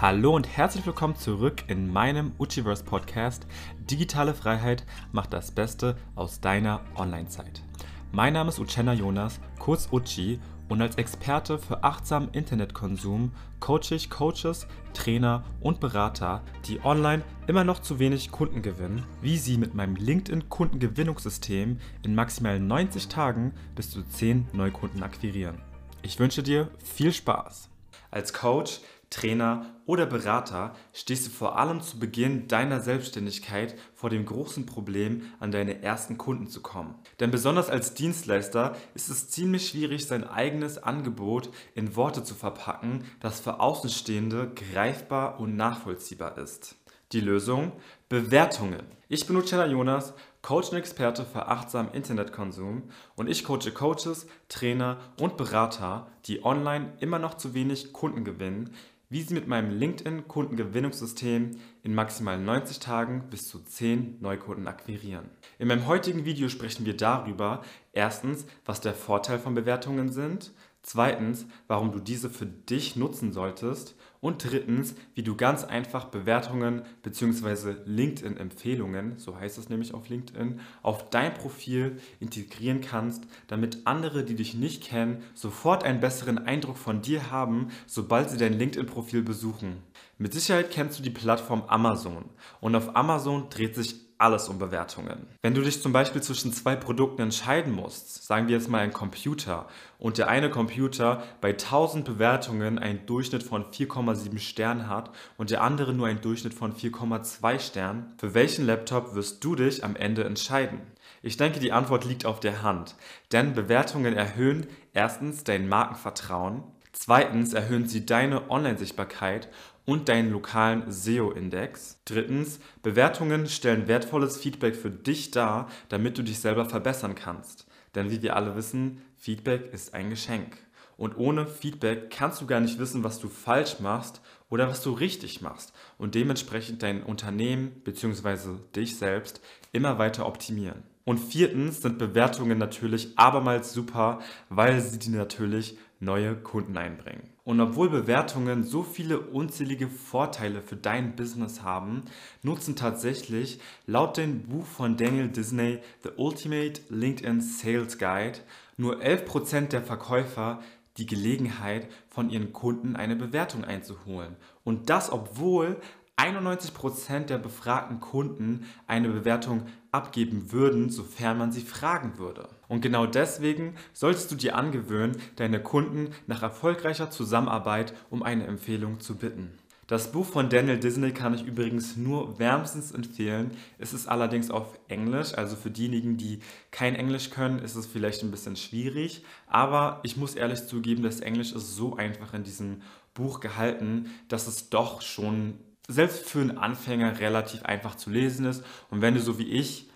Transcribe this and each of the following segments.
Hallo und herzlich willkommen zurück in meinem Uchiverse Podcast. Digitale Freiheit macht das Beste aus deiner Online-Zeit. Mein Name ist Uchenna Jonas, kurz Uchi, und als Experte für achtsamen Internetkonsum coache ich Coaches, Trainer und Berater, die online immer noch zu wenig Kunden gewinnen, wie sie mit meinem LinkedIn-Kundengewinnungssystem in maximal 90 Tagen bis zu 10 Neukunden akquirieren. Ich wünsche dir viel Spaß. Als Coach Trainer oder Berater stehst du vor allem zu Beginn deiner Selbstständigkeit vor dem großen Problem, an deine ersten Kunden zu kommen. Denn besonders als Dienstleister ist es ziemlich schwierig, sein eigenes Angebot in Worte zu verpacken, das für Außenstehende greifbar und nachvollziehbar ist. Die Lösung? Bewertungen. Ich bin Luciana Jonas, Coach und Experte für achtsamen Internetkonsum und ich coache Coaches, Trainer und Berater, die online immer noch zu wenig Kunden gewinnen, wie Sie mit meinem LinkedIn-Kundengewinnungssystem in maximal 90 Tagen bis zu 10 Neukunden akquirieren. In meinem heutigen Video sprechen wir darüber, erstens, was der Vorteil von Bewertungen sind, zweitens, warum du diese für dich nutzen solltest und drittens, wie du ganz einfach Bewertungen bzw. LinkedIn-Empfehlungen, so heißt es nämlich auf LinkedIn, auf dein Profil integrieren kannst, damit andere, die dich nicht kennen, sofort einen besseren Eindruck von dir haben, sobald sie dein LinkedIn-Profil besuchen. Mit Sicherheit kennst du die Plattform Amazon und auf Amazon dreht sich alles um Bewertungen. Wenn du dich zum Beispiel zwischen zwei Produkten entscheiden musst, sagen wir jetzt mal ein Computer, und der eine Computer bei 1000 Bewertungen einen Durchschnitt von 4,7 Sternen hat und der andere nur einen Durchschnitt von 4,2 Sternen, für welchen Laptop wirst du dich am Ende entscheiden? Ich denke, die Antwort liegt auf der Hand, denn Bewertungen erhöhen erstens dein Markenvertrauen, zweitens erhöhen sie deine Online-Sichtbarkeit und deinen lokalen SEO-Index. Drittens, Bewertungen stellen wertvolles Feedback für dich dar, damit du dich selber verbessern kannst. Denn wie wir alle wissen, Feedback ist ein Geschenk. Und ohne Feedback kannst du gar nicht wissen, was du falsch machst oder was du richtig machst und dementsprechend dein Unternehmen bzw. dich selbst immer weiter optimieren. Und viertens sind Bewertungen natürlich abermals super, weil sie dir natürlich neue Kunden einbringen. Und obwohl Bewertungen so viele unzählige Vorteile für dein Business haben, nutzen tatsächlich laut dem Buch von Daniel Disney The Ultimate LinkedIn Sales Guide nur 11% der Verkäufer die Gelegenheit, von ihren Kunden eine Bewertung einzuholen. Und das, obwohl 91% der befragten Kunden eine Bewertung abgeben würden, sofern man sie fragen würde. Und genau deswegen solltest du dir angewöhnen, deine Kunden nach erfolgreicher Zusammenarbeit um eine Empfehlung zu bitten. Das Buch von Daniel Disney kann ich übrigens nur wärmstens empfehlen. Es ist allerdings auf Englisch, also für diejenigen, die kein Englisch können, ist es vielleicht ein bisschen schwierig. Aber ich muss ehrlich zugeben, das Englisch ist so einfach in diesem Buch gehalten, dass es doch schon selbst für einen Anfänger relativ einfach zu lesen ist. Und wenn du so wie ich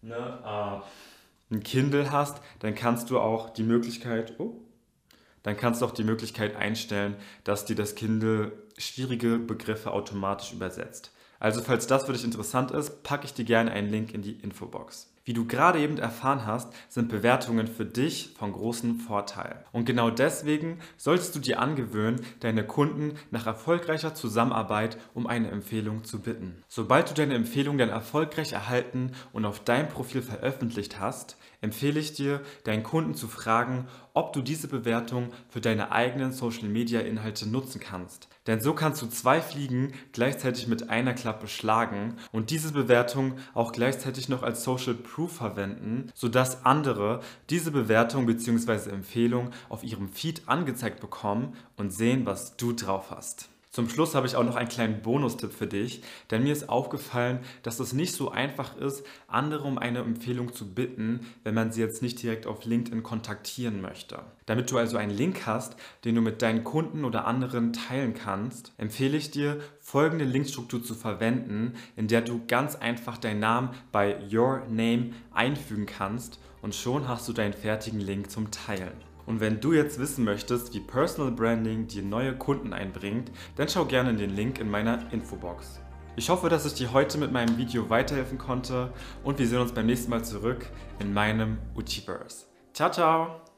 ne, äh, ein Kindle hast, dann kannst du auch die Möglichkeit, oh, dann kannst du auch die Möglichkeit einstellen, dass dir das Kindle schwierige Begriffe automatisch übersetzt. Also falls das für dich interessant ist, packe ich dir gerne einen Link in die Infobox. Wie du gerade eben erfahren hast, sind Bewertungen für dich von großem Vorteil. Und genau deswegen solltest du dir angewöhnen, deine Kunden nach erfolgreicher Zusammenarbeit um eine Empfehlung zu bitten. Sobald du deine Empfehlung dann erfolgreich erhalten und auf dein Profil veröffentlicht hast, empfehle ich dir, deinen Kunden zu fragen, ob du diese Bewertung für deine eigenen Social-Media-Inhalte nutzen kannst. Denn so kannst du zwei Fliegen gleichzeitig mit einer Klappe schlagen und diese Bewertung auch gleichzeitig noch als Social Proof verwenden, sodass andere diese Bewertung bzw. Empfehlung auf ihrem Feed angezeigt bekommen und sehen, was du drauf hast. Zum Schluss habe ich auch noch einen kleinen Bonustipp für dich, denn mir ist aufgefallen, dass es nicht so einfach ist, andere um eine Empfehlung zu bitten, wenn man sie jetzt nicht direkt auf LinkedIn kontaktieren möchte. Damit du also einen Link hast, den du mit deinen Kunden oder anderen teilen kannst, empfehle ich dir, folgende Linkstruktur zu verwenden, in der du ganz einfach deinen Namen bei Your Name einfügen kannst und schon hast du deinen fertigen Link zum Teilen. Und wenn du jetzt wissen möchtest, wie Personal Branding dir neue Kunden einbringt, dann schau gerne in den Link in meiner Infobox. Ich hoffe, dass ich dir heute mit meinem Video weiterhelfen konnte und wir sehen uns beim nächsten Mal zurück in meinem Uchiverse. Ciao, ciao!